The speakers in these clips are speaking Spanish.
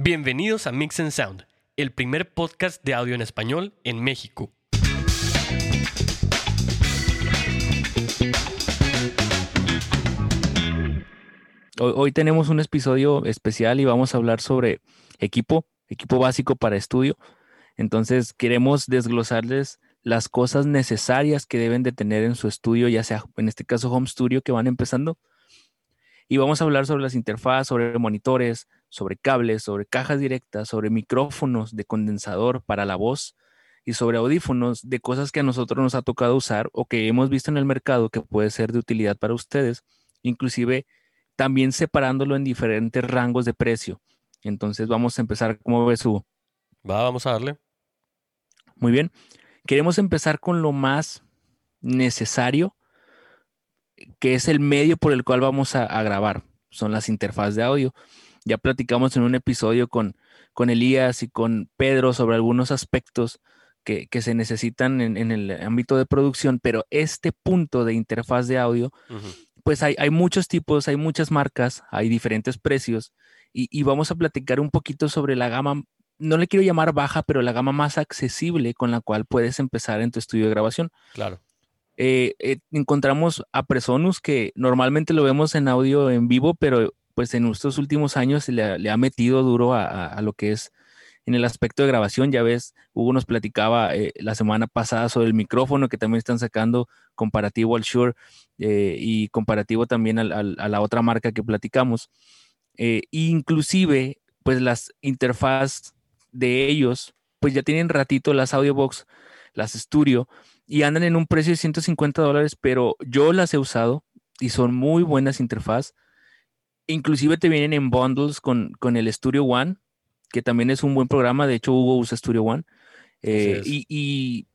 Bienvenidos a Mix and Sound, el primer podcast de audio en español en México. Hoy, tenemos un episodio especial y vamos a hablar sobre equipo, equipo básico para estudio. Entonces queremos desglosarles las cosas necesarias que deben de tener en su estudio, ya sea en este caso home studio que van empezando. Y vamos a hablar sobre las interfaces, sobre monitores, sobre cables, sobre cajas directas, sobre micrófonos de condensador para la voz y sobre audífonos de cosas que a nosotros nos ha tocado usar o que hemos visto en el mercado que puede ser de utilidad para ustedes, inclusive también separándolo en diferentes rangos de precio. Entonces vamos a empezar, ¿cómo ves, Hugo? Va, vamos a darle. Muy bien. Queremos empezar con lo más necesario, que es el medio por el cual vamos a, a grabar. Son las interfaces de audio. Ya platicamos en un episodio con, con Elías y con Pedro sobre algunos aspectos que, que se necesitan en, en, el ámbito de producción, pero este punto de interfaz de audio, uh -huh. pues hay, hay, muchos tipos, hay muchas marcas, hay diferentes precios y, y, vamos a platicar un poquito sobre la gama, no le quiero llamar baja, pero la gama más accesible con la cual puedes empezar en tu estudio de grabación. Claro. Eh, eh, encontramos a Presonus que normalmente lo vemos en audio en vivo, pero pues en estos últimos años le, le ha metido duro a, a, a, lo que es en el aspecto de grabación. Ya ves, Hugo nos platicaba eh, la semana pasada sobre el micrófono que también están sacando comparativo al Shure eh, y comparativo también al, al, a la otra marca que platicamos. Eh, inclusive, pues las interfaz de ellos, pues ya tienen ratito las Audiobox, las Studio, y andan en un precio de 150 dólares, pero yo las he usado y son muy buenas interfaz inclusive te vienen en bundles con, con, el Studio One, que también es un buen programa. De hecho, Hugo usa Studio One. Eh, y, y,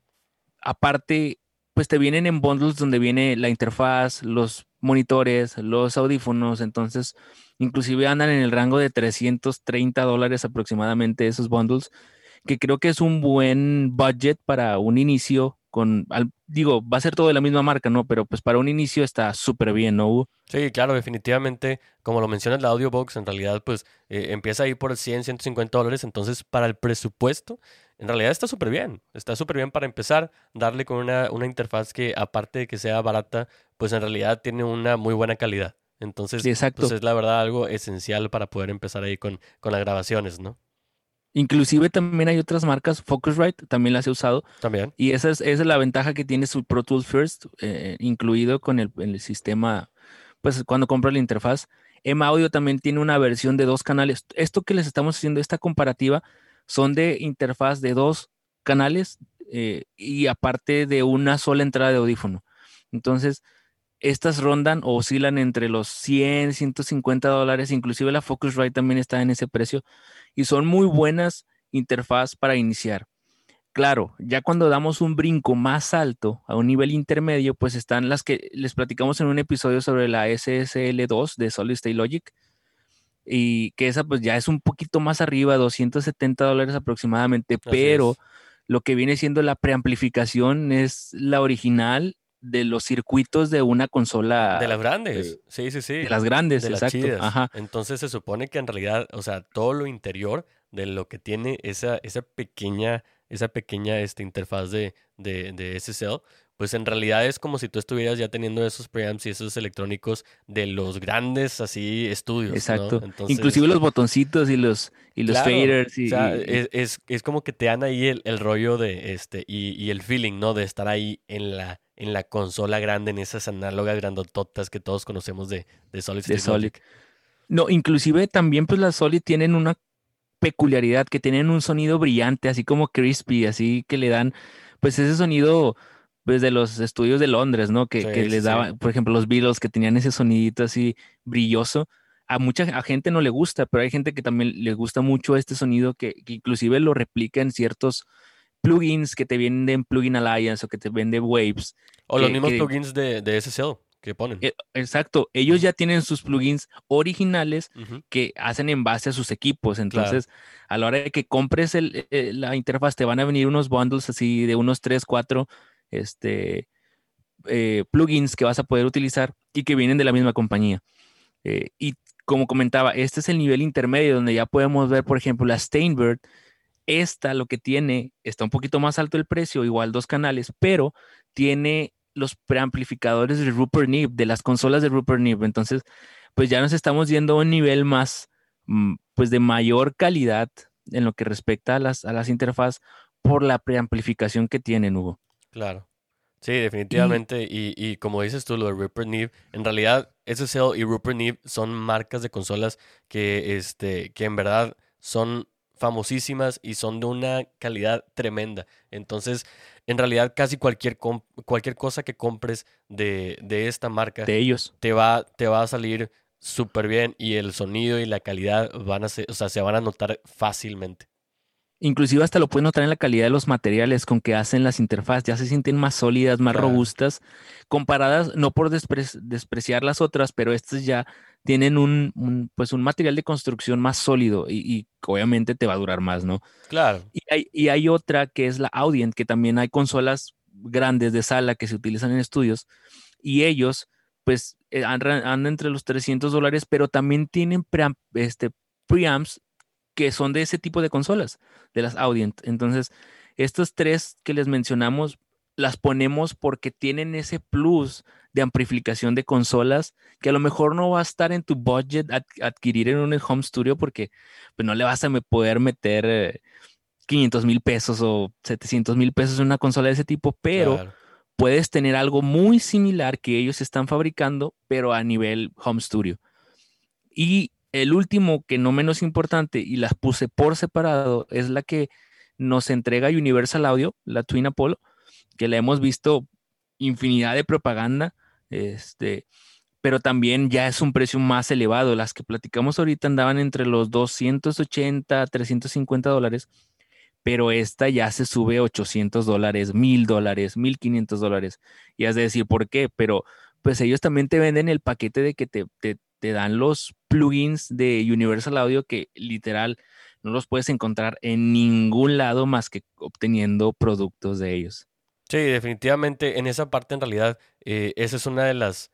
aparte, pues te vienen en bundles donde viene la interfaz, los monitores, los audífonos. Entonces, inclusive andan en el rango de 330 dólares aproximadamente esos bundles, que creo que es un buen budget para un inicio con, al, digo, va a ser todo de la misma marca, ¿no? Pero pues para un inicio está súper bien, ¿no? Sí, claro, definitivamente, como lo mencionas, la Audiobox en realidad pues eh, empieza ahí por 100, 150 dólares, entonces para el presupuesto, en realidad está súper bien, está súper bien para empezar, darle con una, una interfaz que aparte de que sea barata, pues en realidad tiene una muy buena calidad. Entonces, sí, pues es la verdad algo esencial para poder empezar ahí con, con las grabaciones, ¿no? Inclusive también hay otras marcas, Focusrite, también las he usado. También. Y esa es, esa es la ventaja que tiene su Pro Tools First, eh, incluido con el, el, sistema, pues cuando compro la interfaz. M Audio también tiene una versión de dos canales. Esto que les estamos haciendo, esta comparativa, son de interfaz de dos canales eh, y aparte de una sola entrada de audífono. Entonces, estas rondan o oscilan entre los 100, 150 dólares, inclusive la Focusrite también está en ese precio y son muy buenas interfaz para iniciar. Claro, ya cuando damos un brinco más alto a un nivel intermedio, pues están las que les platicamos en un episodio sobre la SSL2 de Solid State Logic y que esa pues ya es un poquito más arriba, 270 dólares aproximadamente, Así pero es. lo que viene siendo la preamplificación es la original de los circuitos de una consola. De las grandes, eh, sí, sí, sí. De las grandes, de exacto. Las Ajá. Entonces se supone que en realidad, o sea, todo lo interior de lo que tiene esa, esa pequeña, esa pequeña este, interfaz de, de, de SSL, pues en realidad es como si tú estuvieras ya teniendo esos preamps y esos electrónicos de los grandes así estudios. Exacto. ¿no? Entonces, Inclusive los botoncitos y los, y los claro, faders. Y, o sea, y, es, es, es, como que te dan ahí el, el rollo de este y, y, el feeling, ¿no? De estar ahí en la, en la consola grande, en esas análogas grandototas que todos conocemos de, de Solid. De Solid. No, inclusive también pues las Solid tienen una peculiaridad que tienen un sonido brillante, así como crispy, así que le dan pues ese sonido pues de los estudios de Londres, ¿no? Que, sí, que les daban, sí. por ejemplo, los Beatles que tenían ese sonidito así brilloso. A mucha a gente no le gusta, pero hay gente que también le gusta mucho este sonido que, que inclusive lo replica en ciertos plugins que te venden Plugin Alliance o que te venden Waves. O que, los mismos que, plugins de, de SSL que ponen. Eh, exacto, ellos ya tienen sus plugins originales uh -huh. que hacen en base a sus equipos. Entonces, claro. a la hora de que compres el, eh, la interfaz, te van a venir unos bundles así de unos 3, 4 este, eh, plugins que vas a poder utilizar y que vienen de la misma compañía. Eh, y como comentaba, este es el nivel intermedio donde ya podemos ver, por ejemplo, la Steinberg. Esta lo que tiene, está un poquito más alto el precio, igual dos canales, pero tiene los preamplificadores de Rupert Neve, de las consolas de Rupert Neve. Entonces, pues ya nos estamos yendo a un nivel más, mm, pues de mayor calidad en lo que respecta a las, a las interfaz por la preamplificación que tienen, Hugo. Claro. Sí, definitivamente. Y, y, como dices tú, lo de Rupert Neve, en realidad SSL y Rupert Neve son marcas de consolas que, este, que en verdad son famosísimas y son de una calidad tremenda. Entonces, en realidad casi cualquier, cualquier cosa que compres de, de, esta marca de ellos te va, te va a salir súper bien y el sonido y la calidad van a ser, o sea, se van a notar fácilmente. Inclusive hasta lo puedes notar en la calidad de los materiales con que hacen las interfaces, ya se sienten más sólidas, más robustas, comparadas, no por despreciar las otras, pero estas ya tienen un, pues un material de construcción más sólido y, obviamente te va a durar más, ¿no? Claro. Y hay, y hay otra que es la Audient, que también hay consolas grandes de sala que se utilizan en estudios y ellos pues eh, andan, entre los 300 dólares, pero también tienen este, preamps que son de ese tipo de consolas, de las Audient. Entonces, estos tres que les mencionamos, las ponemos porque tienen ese plus de amplificación de consolas que a lo mejor no va a estar en tu budget adquirir en un home studio porque pues, no le vas a poder meter 500 eh, mil pesos o 700 mil pesos en una consola de ese tipo, pero puedes tener algo muy similar que ellos están fabricando, pero a nivel home studio. Y el último, que no menos importante, y las puse por separado, es la que nos entrega Universal Audio, la Twin Apollo, que la hemos visto infinidad de propaganda, este, pero también ya es un precio más elevado. Las que platicamos ahorita andaban entre los 280, 350 dólares, pero esta ya se sube 800 dólares, 1000 dólares, 1500 dólares. Y has de decir, ¿por qué? Pero pues ellos también te venden el paquete de que te, te, te dan los plugins de Universal Audio que literal no los puedes encontrar en ningún lado más que obteniendo productos de ellos. Sí, definitivamente en esa parte en realidad eh, esa es una de las,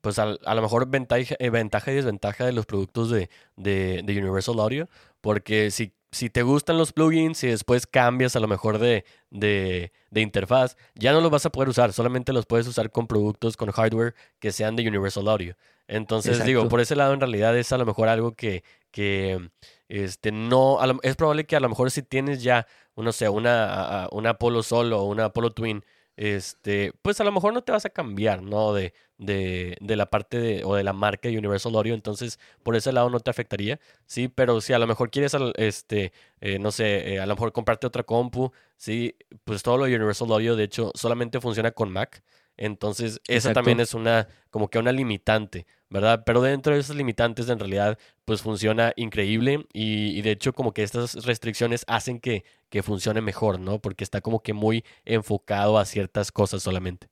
pues a, lo mejor ventaja, eh, ventaja, y desventaja de los productos de, de, de Universal Audio, porque si si te gustan los plugins y después cambias a lo mejor de, de, interfaz, ya no los vas a poder usar, solamente los puedes usar con productos, con hardware que sean de Universal Audio. Entonces, digo, por ese lado en realidad es a lo mejor algo que, que este, no, es probable que a lo mejor si tienes ya, no sé, una, una Apollo Solo o una Apollo Twin, este, pues a lo mejor no te vas a cambiar, ¿no? De, de, de, la parte de, o de la marca de Universal Audio, entonces por ese lado no te afectaría, sí, pero si a lo mejor quieres, este, eh, no sé, eh, a lo mejor comprarte otra compu, sí, pues todo lo de Universal Audio, de hecho, solamente funciona con Mac, entonces, esa también es una, como que una limitante, ¿verdad? Pero dentro de esas limitantes, en realidad, pues funciona increíble y, de hecho como que estas restricciones hacen que, que funcione mejor, ¿no? Porque está como que muy enfocado a ciertas cosas solamente.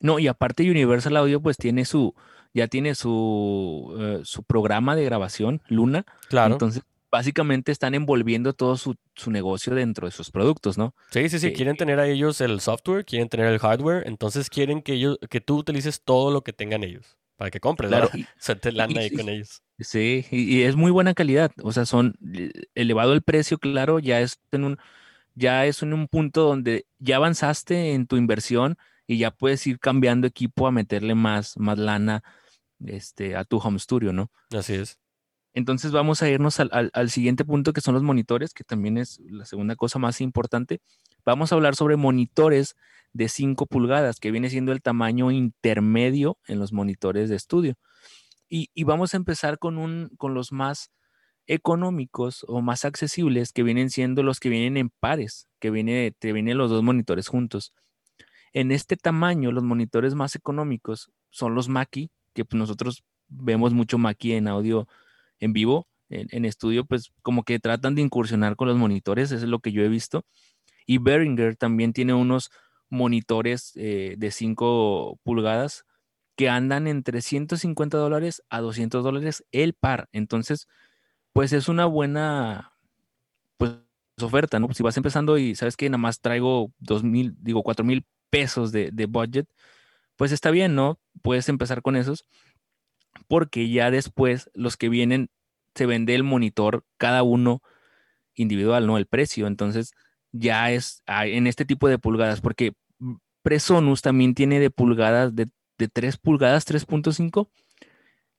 No, y aparte Universal Audio pues tiene su, ya tiene su, eh, su programa de grabación, Luna. Claro. Entonces básicamente están envolviendo todo su, negocio dentro de sus productos, ¿no? Sí, sí, sí, quieren tener a ellos el software, quieren tener el hardware, entonces quieren que ellos, que tú utilices todo lo que tengan ellos para que compres, claro. Se te lana ahí con ellos. Sí, y, es muy buena calidad, o sea, son eh, elevado el precio, claro, ya es en un ya es en un punto donde ya avanzaste en tu inversión y ya puedes ir cambiando equipo a meterle más más lana este a tu home studio, ¿no? Así es. Entonces vamos a irnos al, siguiente punto que son los monitores, que también es la segunda cosa más importante. Vamos a hablar sobre monitores de 5 pulgadas, que viene siendo el tamaño intermedio en los monitores de estudio. Y, vamos a empezar con, los más económicos o más accesibles, que vienen siendo los que vienen en pares, que te vienen los dos monitores juntos. En este tamaño, los monitores más económicos son los Mackie, que nosotros vemos mucho Mackie en audio en vivo, en, estudio, pues como que tratan de incursionar con los monitores, eso es lo que yo he visto. Y Behringer también tiene unos monitores eh, de 5 pulgadas que andan entre 150 dólares a 200 dólares el par. Entonces, pues es una buena pues, oferta, ¿no? Si vas empezando y sabes que nada más traigo 2 mil, digo 4 mil pesos de, de budget, pues está bien, ¿no? Puedes empezar con esos porque ya después los que vienen se vende el monitor cada uno individual, ¿no? El precio. Entonces ya es en este tipo de pulgadas, porque Presonus también tiene de pulgadas, de, de 3 pulgadas, 3.5,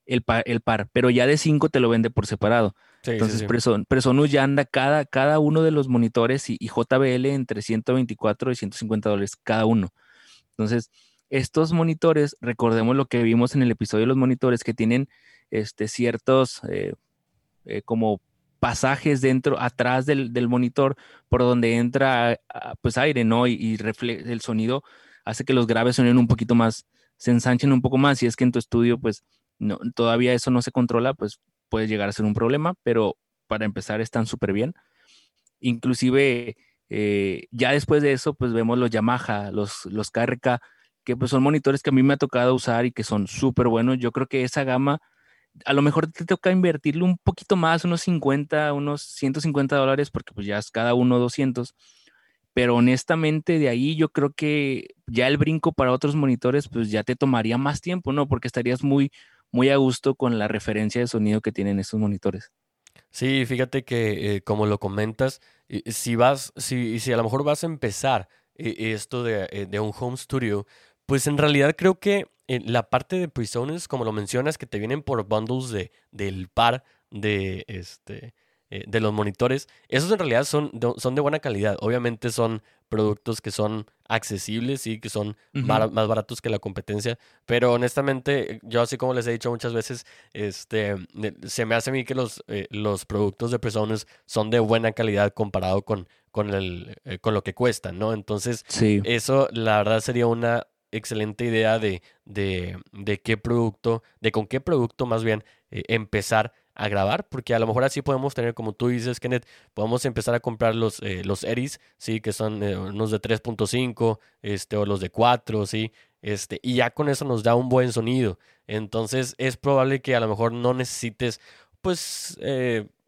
el par, el par, pero ya de 5 te lo vende por separado. Entonces Presonus ya anda cada, cada uno de los monitores y, y, JBL entre 124 y 150 dólares cada uno. Entonces, estos monitores, recordemos lo que vimos en el episodio de los monitores, que tienen este, ciertos eh, eh, como pasajes dentro, atrás del, monitor, por donde entra pues aire, ¿no? Y, el sonido hace que los graves suenen un poquito más, se ensanchen un poco más. Si es que en tu estudio, pues no, todavía eso no se controla, pues puede llegar a ser un problema, pero para empezar están súper bien. Inclusive, eh, ya después de eso, pues vemos los Yamaha, los, los KRK, que pues son monitores que a mí me ha tocado usar y que son súper buenos. Yo creo que esa gama a lo mejor te toca invertirle un poquito más, unos 50, unos 150 dólares, porque pues ya es cada uno 200. Pero honestamente de ahí yo creo que ya el brinco para otros monitores pues ya te tomaría más tiempo, ¿no? Porque estarías muy, muy a gusto con la referencia de sonido que tienen estos monitores. Sí, fíjate que eh, como lo comentas, si vas, si, si a lo mejor vas a empezar eh, esto de, eh, de un home studio, pues en realidad creo que la parte de Prisoners, como lo mencionas, que te vienen por bundles de, del par de, este, eh, de los monitores, esos en realidad son de, son de buena calidad. Obviamente son productos que son accesibles y que son más baratos que la competencia, pero honestamente, yo así como les he dicho muchas veces, este, se me hace a mí que los, eh, los productos de Prisoners son de buena calidad comparado con, con, el, eh, con lo que cuestan, ¿no? Entonces, eso la verdad sería una excelente idea de, de, de, qué producto, de con qué producto más bien eh, empezar a grabar, porque a lo mejor así podemos tener, como tú dices, Kenneth, podemos empezar a comprar los, eh, los Eris, sí, que son eh, unos de 3.5, este, o los de 4, sí, este, y ya con eso nos da un buen sonido. Entonces es probable que a lo mejor no necesites, pues,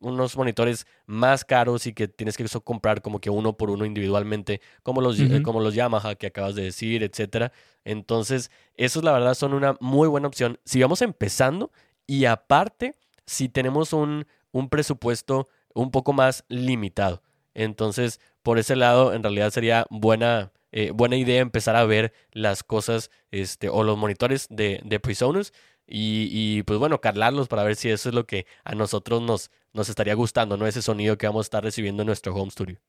unos monitores más caros y que tienes que comprar como que uno por uno individualmente, como los, como los Yamaha que acabas de decir, etcétera. Entonces, esos la verdad son una muy buena opción. Si vamos empezando y aparte, si tenemos un, un presupuesto un poco más limitado. Entonces, por ese lado, en realidad sería buena, eh, buena idea empezar a ver las cosas este, o los monitores de, de Presonus y, y, pues bueno, carlarlos para ver si eso es lo que a nosotros nos, nos estaría gustando, ¿no? Ese sonido que vamos a estar recibiendo en nuestro home studio.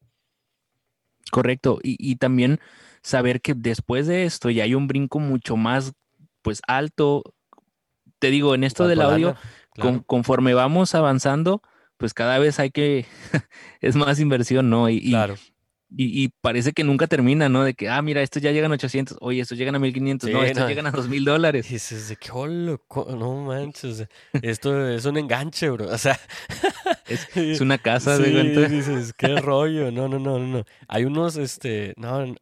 Correcto. Y, y también saber que después de esto ya hay un brinco mucho más, pues, alto. Te digo, en esto del audio, conforme vamos avanzando, pues cada vez hay que, es más inversión, ¿no? Y, claro. Y, parece que nunca termina, ¿no? De que, ah, mira, estos ya llegan a 800, oye, estos llegan a 1500, no, estos llegan a 2000 dólares. Y dices, de qué no manches, esto es un enganche, bro. O sea, es, una casa, de cuenta. dices, qué rollo, no, no, no, no. Hay unos, este, no,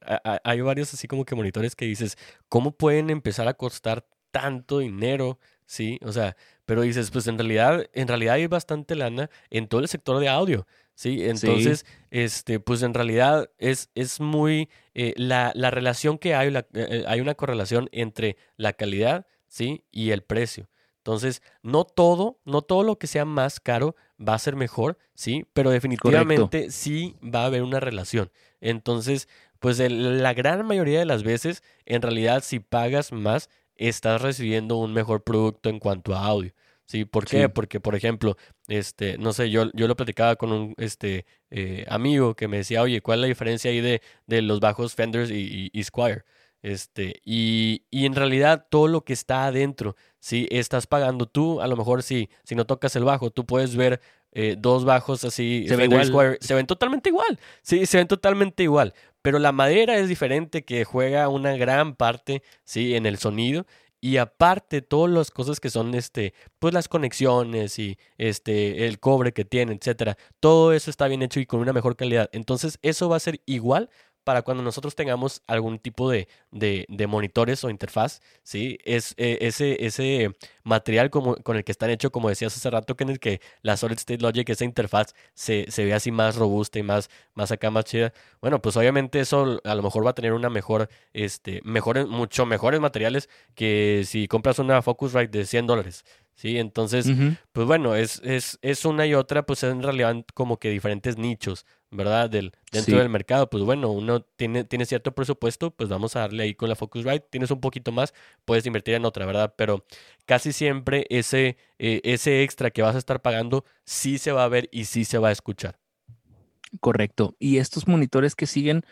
hay varios así como que monitores que dices, ¿cómo pueden empezar a costar tanto dinero? Sí, o sea, pero dices, pues en realidad, en realidad hay bastante lana en todo el sector de audio. ¿Sí? Entonces, este, pues en realidad es, es muy, eh, la, la, relación que hay, la, eh, hay una correlación entre la calidad, ¿sí? Y el precio. Entonces, no todo, no todo lo que sea más caro va a ser mejor, ¿sí? Pero definitivamente sí va a haber una relación. Entonces, pues la gran mayoría de las veces, en realidad, si pagas más, estás recibiendo un mejor producto en cuanto a audio. ¿Sí? ¿Por qué? Porque, por ejemplo, este, no sé, yo, yo lo platicaba con un este, eh, amigo que me decía, oye, ¿cuál es la diferencia ahí de, de los bajos Fenders y, y, Squire? Este, y, y, en realidad todo lo que está adentro, si estás pagando tú, a lo mejor si, si no tocas el bajo, tú puedes ver eh, dos bajos así, se, Squire, se ven totalmente igual, sí, se ven totalmente igual, pero la madera es diferente que juega una gran parte, sí, en el sonido y aparte, todas las cosas que son, este, pues las conexiones y este, el cobre que tiene, etcétera, todo eso está bien hecho y con una mejor calidad. Entonces, eso va a ser igual para cuando nosotros tengamos algún tipo de, de, de monitores o interfaz, ¿sí? Es eh, ese, ese material como, con el que están hechos, como decías hace rato, que en el que la Solid State Logic, esa interfaz, se, se ve así más robusta y más, más acá, más chida. Bueno, pues obviamente eso a lo mejor va a tener una mejor, este, mejores, mucho mejores materiales que si compras una Focusrite de 100 dólares, ¿sí? Entonces, pues bueno, es, es, es, una y otra, pues en realidad como que diferentes nichos, ¿verdad? Del, dentro del mercado, pues bueno, uno tiene, tiene cierto presupuesto, pues vamos a darle ahí con la Focusrite, tienes un poquito más, puedes invertir en otra, ¿verdad? Pero casi siempre ese, eh, ese extra que vas a estar pagando sí se va a ver y sí se va a escuchar. Correcto. Y estos monitores que siguen,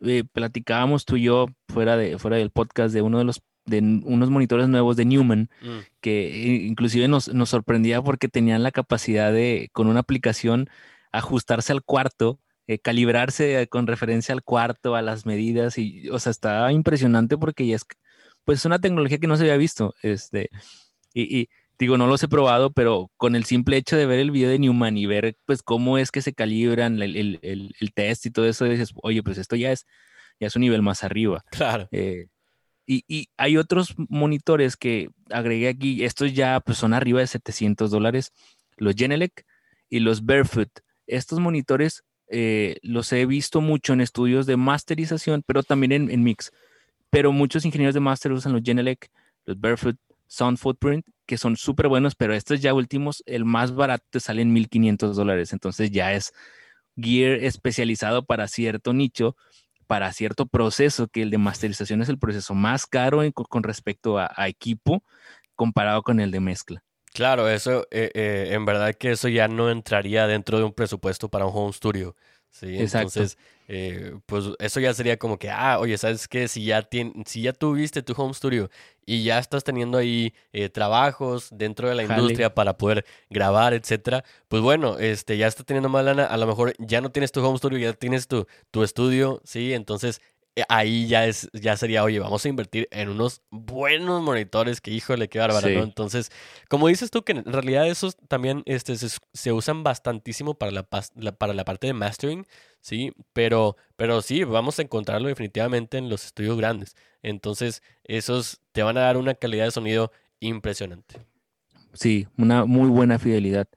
eh, platicábamos tú y yo fuera, de, fuera del podcast de uno de los de unos monitores nuevos de Newman, mm. que inclusive nos, nos, sorprendía porque tenían la capacidad de, con una aplicación, ajustarse al cuarto, eh, calibrarse con referencia al cuarto, a las medidas, y, o sea, está impresionante porque ya es, pues, una tecnología que no se había visto, este, y, digo, no los he probado, pero con el simple hecho de ver el video de Newman y ver, pues, cómo es que se calibran el, el, el, test y todo eso, dices, oye, pues esto ya es, ya es un nivel más arriba. Claro. Eh, y, hay otros monitores que agregué aquí, estos ya pues, son arriba de 700 dólares, los Genelec y los Barefoot. Estos monitores eh, los he visto mucho en estudios de masterización, pero también en, mix. Pero muchos ingenieros de master usan los Genelec, los Barefoot, Sound Footprint, que son súper buenos, pero estos ya últimos, el más barato te sale en 1500 dólares. Entonces ya es gear especializado para cierto nicho para cierto proceso, que el de masterización es el proceso más caro con respecto a, equipo comparado con el de mezcla. Claro, eso, eh, eh, en verdad que eso ya no entraría dentro de un presupuesto para un home studio. Sí, entonces, eh, pues eso ya sería como que, ah, oye, ¿sabes qué? Si ya, si ya tuviste tu home studio y ya estás teniendo ahí eh, trabajos dentro de la industria para poder grabar, etcétera, pues bueno, este, ya estás teniendo más lana, a lo mejor ya no tienes tu home studio, ya tienes tu, tu estudio, ¿sí? Entonces, ahí ya es ya sería, oye, vamos a invertir en unos buenos monitores que híjole, qué bárbaro, ¿no? Entonces, como dices tú que en realidad esos también este, se, usan bastantísimo para la, para la parte de mastering, sí, pero pero sí, vamos a encontrarlo definitivamente en los estudios grandes. Entonces, esos te van a dar una calidad de sonido impresionante. Sí, una muy buena fidelidad.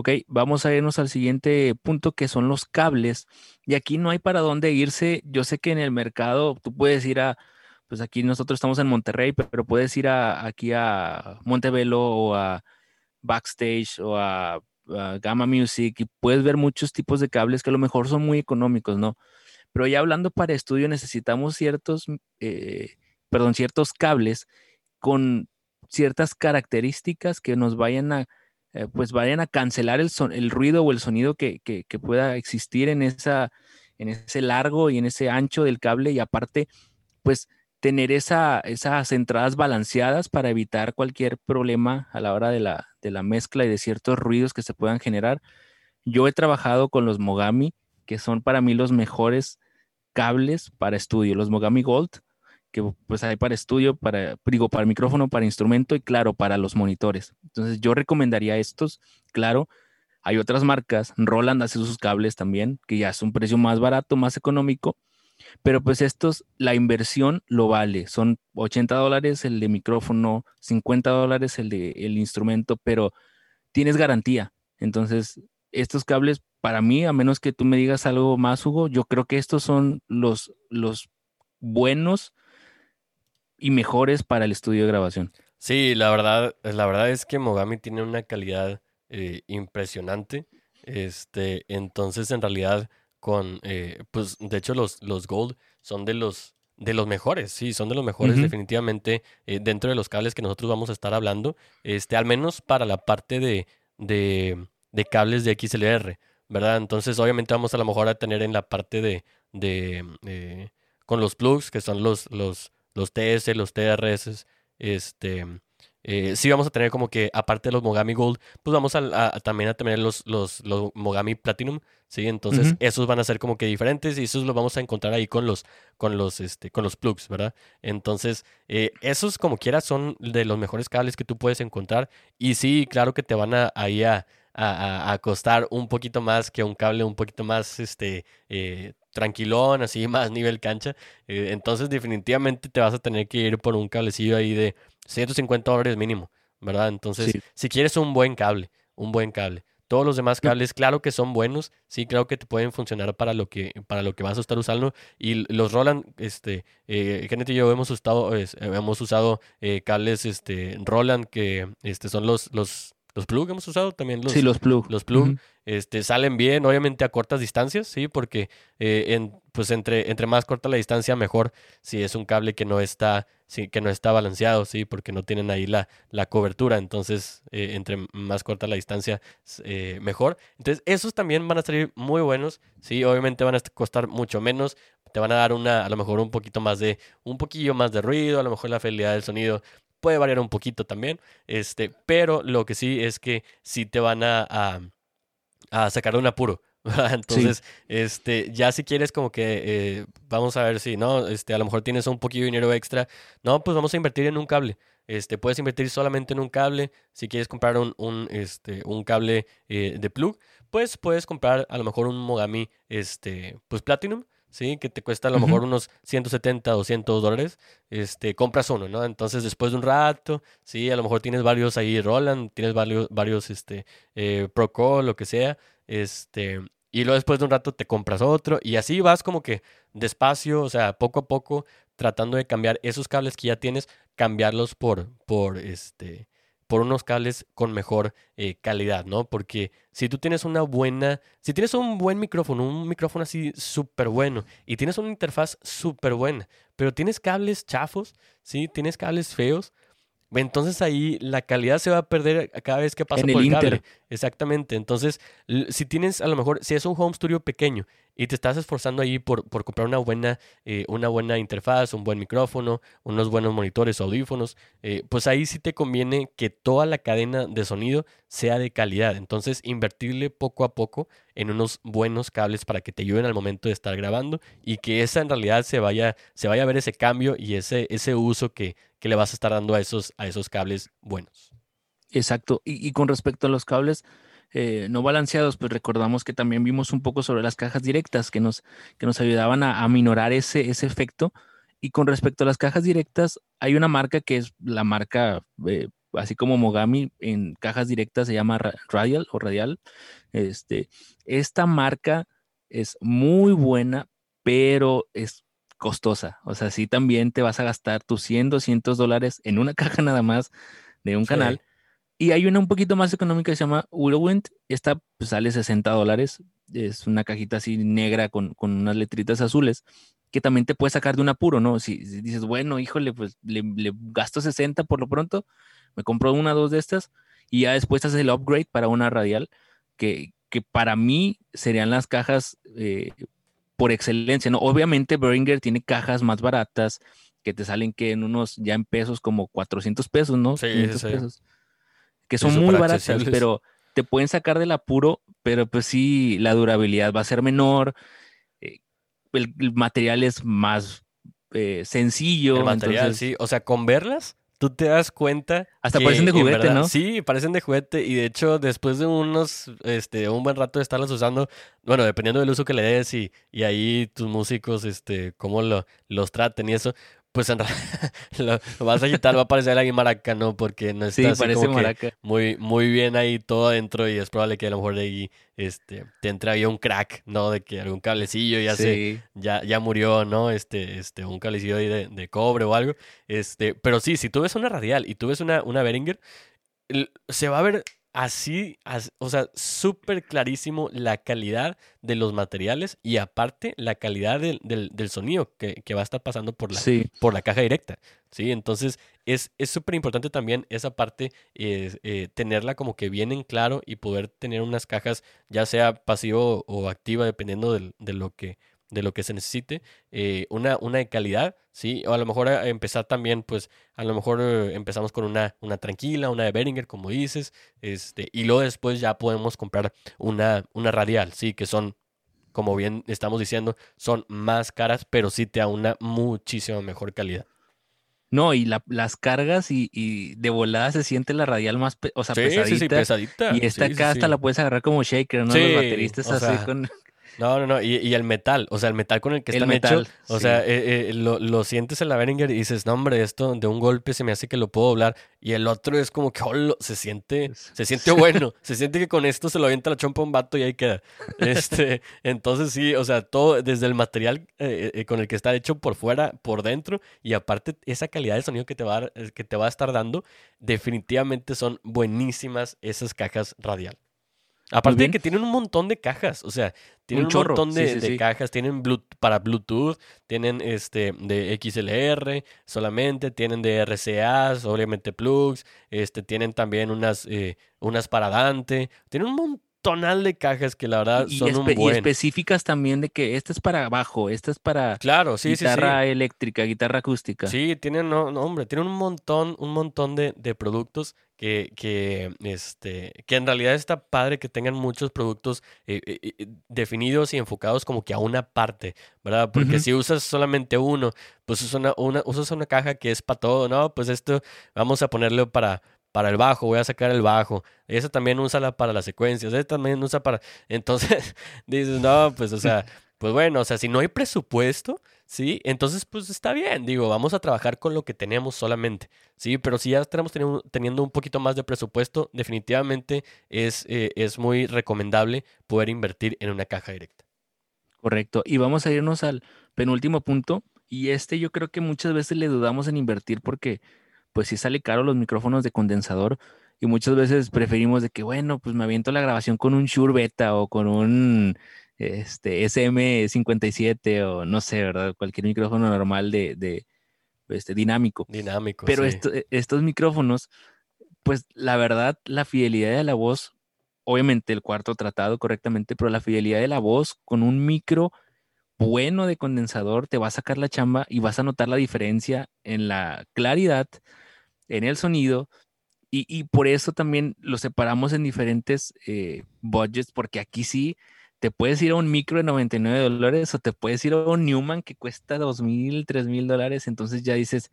Ok, vamos a irnos al siguiente punto que son los cables. Y aquí no hay para dónde irse. Yo sé que en el mercado tú puedes ir a, pues aquí nosotros estamos en Monterrey, pero puedes ir a, aquí a Montevelo o a Backstage o a, Gamma Music y puedes ver muchos tipos de cables que a lo mejor son muy económicos, ¿no? Pero ya hablando para estudio necesitamos ciertos, eh, perdón, ciertos cables con ciertas características que nos vayan a eh, pues vayan a cancelar el, el ruido o el sonido que, pueda existir en, esa, en ese largo y en ese ancho del cable y aparte, pues tener esa, esas entradas balanceadas para evitar cualquier problema a la hora de la, de la mezcla y de ciertos ruidos que se puedan generar. Yo he trabajado con los Mogami, que son para mí los mejores cables para estudio, los Mogami Gold, que pues hay para estudio, para, digo, para micrófono, para instrumento y claro, para los monitores. Entonces yo recomendaría estos, claro. Hay otras marcas, Roland hace sus cables también, que ya es un precio más barato, más económico, pero pues estos, la inversión lo vale. Son 80 dólares el de micrófono, 50 dólares el de el instrumento, pero tienes garantía. Entonces, estos cables, para mí, a menos que tú me digas algo más, Hugo, yo creo que estos son los, los buenos y mejores para el estudio de grabación. Sí, la verdad, la verdad es que Mogami tiene una calidad eh, impresionante. Este, entonces, en realidad, con, eh, pues, de hecho, los, los Gold son de los, de los mejores, sí, son de los mejores definitivamente eh, dentro de los cables que nosotros vamos a estar hablando, este, al menos para la parte de, de, de cables de XLR, ¿verdad? Entonces, obviamente vamos a lo mejor a tener en la parte de, de con los plugs, que son los, los, los TS, los TRS, este, eh, sí vamos a tener como que, aparte de los Mogami Gold, pues vamos a, también a tener los, los, los, Mogami Platinum, ¿sí? Entonces, esos van a ser como que diferentes y esos los vamos a encontrar ahí con los, con los, este, con los plugs, ¿verdad? Entonces, eh, esos como quieras son de los mejores cables que tú puedes encontrar y sí, claro que te van a, ahí a, a, costar un poquito más que un cable un poquito más, este, eh, tranquilón, así más nivel cancha. Eh, entonces definitivamente te vas a tener que ir por un cablecillo ahí de 150 dólares mínimo, ¿verdad? Entonces, si quieres un buen cable, un buen cable. todos los demás cables, claro que son buenos, sí, creo que te pueden funcionar para lo que, para lo que vas a estar usando. Y los Roland, este, eh, Kenneth y yo hemos usado, hemos usado eh, cables este, Roland, que este, son los, los, los plug hemos usado también. Los, sí, los plug. Los plug. Este, salen bien, obviamente a cortas distancias, sí, porque eh, en, pues entre, entre más corta la distancia, mejor si es un cable que no está, sí, que no está balanceado, sí, porque no tienen ahí la, la cobertura. Entonces, eh, entre más corta la distancia, eh, mejor. Entonces, esos también van a salir muy buenos, sí, obviamente van a costar mucho menos. Te van a dar una, a lo mejor un poquito más de, un poquillo más de ruido, a lo mejor la fidelidad del sonido puede variar un poquito también, este, pero lo que sí es que sí te van a a sacar de un apuro. Entonces, este, ya si quieres como que, eh, vamos a ver si, ¿no? Este, a lo mejor tienes un poquito de dinero extra. No, pues vamos a invertir en un cable. Este, puedes invertir solamente en un cable. Si quieres comprar un, un, este, un cable eh, de plug, pues puedes comprar a lo mejor un Mogami, este, pues Platinum. ¿Sí? Que te cuesta a lo mejor unos 170, 200 dólares, este, compras uno, ¿no? Entonces, después de un rato, ¿sí? A lo mejor tienes varios ahí Roland, tienes varios, varios este, eh, lo que sea, este, y luego después de un rato te compras otro, y así vas como que despacio, o sea, poco a poco, tratando de cambiar esos cables que ya tienes, cambiarlos por, por, este, por unos cables con mejor eh, calidad, ¿no? Porque si tú tienes una buena, si tienes un buen micrófono, un micrófono así súper bueno y tienes una interfaz súper buena, pero tienes cables chafos, ¿sí? Tienes cables feos, entonces ahí la calidad se va a perder cada vez que pasa por el, cable. Exactamente. Entonces, si tienes a lo mejor, si es un home studio pequeño y te estás esforzando ahí por, por comprar una buena, eh, una buena interfaz, un buen micrófono, unos buenos monitores, audífonos, eh, pues ahí sí te conviene que toda la cadena de sonido sea de calidad. Entonces, invertirle poco a poco en unos buenos cables para que te ayuden al momento de estar grabando y que esa en realidad se vaya, se vaya a ver ese cambio y ese, ese uso que, que le vas a estar dando a esos, a esos cables buenos. Exacto. y con respecto a los cables, eh, no balanceados, pues recordamos que también vimos un poco sobre las cajas directas que nos, que nos ayudaban a, minorar ese, ese efecto. Y con respecto a las cajas directas, hay una marca que es la marca, eh, así como Mogami, en cajas directas se llama Radial o Radial. Este, esta marca es muy buena, pero es costosa. O sea, sí también te vas a gastar tus 100, 200 dólares en una caja nada más de un canal y hay una un poquito más económica que se llama Whirlwind. Esta pues, sale 60 dólares. Es una cajita así negra con, unas letritas azules que también te puede sacar de un apuro, ¿no? Si, dices, bueno, híjole, pues le, gasto 60 por lo pronto, me compro una o dos de estas y ya después haces el upgrade para una radial que, que para mí serían las cajas eh, por excelencia, ¿no? Obviamente Behringer tiene cajas más baratas que te salen que en unos ya en pesos como 400 pesos, ¿no? Sí, sí. pesos que son muy baratas, pero te pueden sacar del apuro, pero pues sí, la durabilidad va a ser menor, eh, el, material es más eh, sencillo. El material, sí, o sea, con verlas, tú te das cuenta. Hasta parecen de juguete, ¿no? Sí, parecen de juguete. Y de hecho, después de unos, este, un buen rato de estarlas usando, bueno, dependiendo del uso que le des y, y ahí tus músicos, este, cómo lo, los traten y eso, pues en lo, vas a quitar, va a parecer alguien maraca, ¿no? Porque no está así como muy, muy bien ahí todo adentro y es probable que a lo mejor de ahí este, te entre ahí un crack, ¿no? De que algún cablecillo ya se, ya, ya murió, ¿no? Este, este, un cablecillo ahí de, de, cobre o algo. Este, pero sí, si tú ves una radial y tú ves una, una Behringer, se va a ver así, o sea, súper clarísimo la calidad de los materiales y aparte la calidad del, del, sonido que, que, va a estar pasando por la, por la caja directa. ¿sí? Entonces es súper importante también esa parte, eh, tenerla como que bien en claro y poder tener unas cajas, ya sea pasivo o activa, dependiendo de lo que de lo que se necesite, eh, una, una de calidad, ¿sí? O a lo mejor eh, empezar también, pues, a lo mejor eh, empezamos con una, una tranquila, una de Behringer, como dices, este, y luego después ya podemos comprar una, una radial, ¿sí? Que son, como bien estamos diciendo, son más caras, pero sí te da una muchísima mejor calidad. No, y las cargas y, de volada se siente la radial más, o sea, pesadita. pesadita. Y esta acá hasta la puedes agarrar como shaker, ¿no? Los bateristas así con No, no, no. Y, el metal, o sea, el metal con el que están hechos. O sea, eh, eh, lo, sientes en la Behringer y dices, no, hombre, esto de un golpe se me hace que lo puedo doblar. Y el otro es como que oh, se siente, se siente bueno. se siente que con esto se lo avienta la chompa a un vato y ahí queda. Este, entonces sí, o sea, todo desde el material eh, con el que está hecho por fuera, por dentro, y aparte esa calidad de sonido que te va que te va a estar dando, definitivamente son buenísimas esas cajas radial. Aparte de que tienen un montón de cajas, o sea, tienen un, montón de, cajas, tienen para Bluetooth, tienen este de XLR solamente, tienen de RCA, obviamente plugs, este, tienen también unas, eh, unas para Dante, tienen un montonal de cajas que la verdad son un buen... Y específicas también de que esta es para bajo, esta es para claro, sí, guitarra eléctrica, guitarra acústica. Sí, tienen, no, hombre, tienen un montón, un montón de, de productos que, que, este, que en realidad está padre que tengan muchos productos eh, eh, eh, definidos y enfocados como que a una parte, ¿verdad? Porque si usas solamente uno, pues usas una, una, usas una caja que es para todo, ¿no? Pues esto vamos a ponerle para, para el bajo, voy a sacar el bajo. Esa también úsala para las secuencias, esa también usa para... Entonces dices, no, pues o sea, pues bueno, o sea, si no hay presupuesto, ¿sí? Entonces, pues está bien, digo, vamos a trabajar con lo que tenemos solamente, ¿sí? Pero si ya estamos teniendo, un poquito más de presupuesto, definitivamente es, eh, es muy recomendable poder invertir en una caja directa. Correcto. Y vamos a irnos al penúltimo punto. Y este yo creo que muchas veces le dudamos en invertir porque pues si sale caro los micrófonos de condensador y muchas veces preferimos de que, bueno, pues me aviento la grabación con un Shure Beta o con un este, SM57 o no sé, ¿verdad? Cualquier micrófono normal de, de este, dinámico. Dinámico. Pero e, estos micrófonos, pues la verdad, la fidelidad de la voz, obviamente el cuarto tratado correctamente, pero la fidelidad de la voz con un micro bueno de condensador te va a sacar la chamba y vas a notar la diferencia en la claridad, en el sonido. Y, por eso también lo separamos en diferentes eh, budgets, porque aquí sí te puedes ir a un micro de 99 dólares o te puedes ir a un Newman que cuesta 2 mil, 3 mil dólares. Entonces ya dices,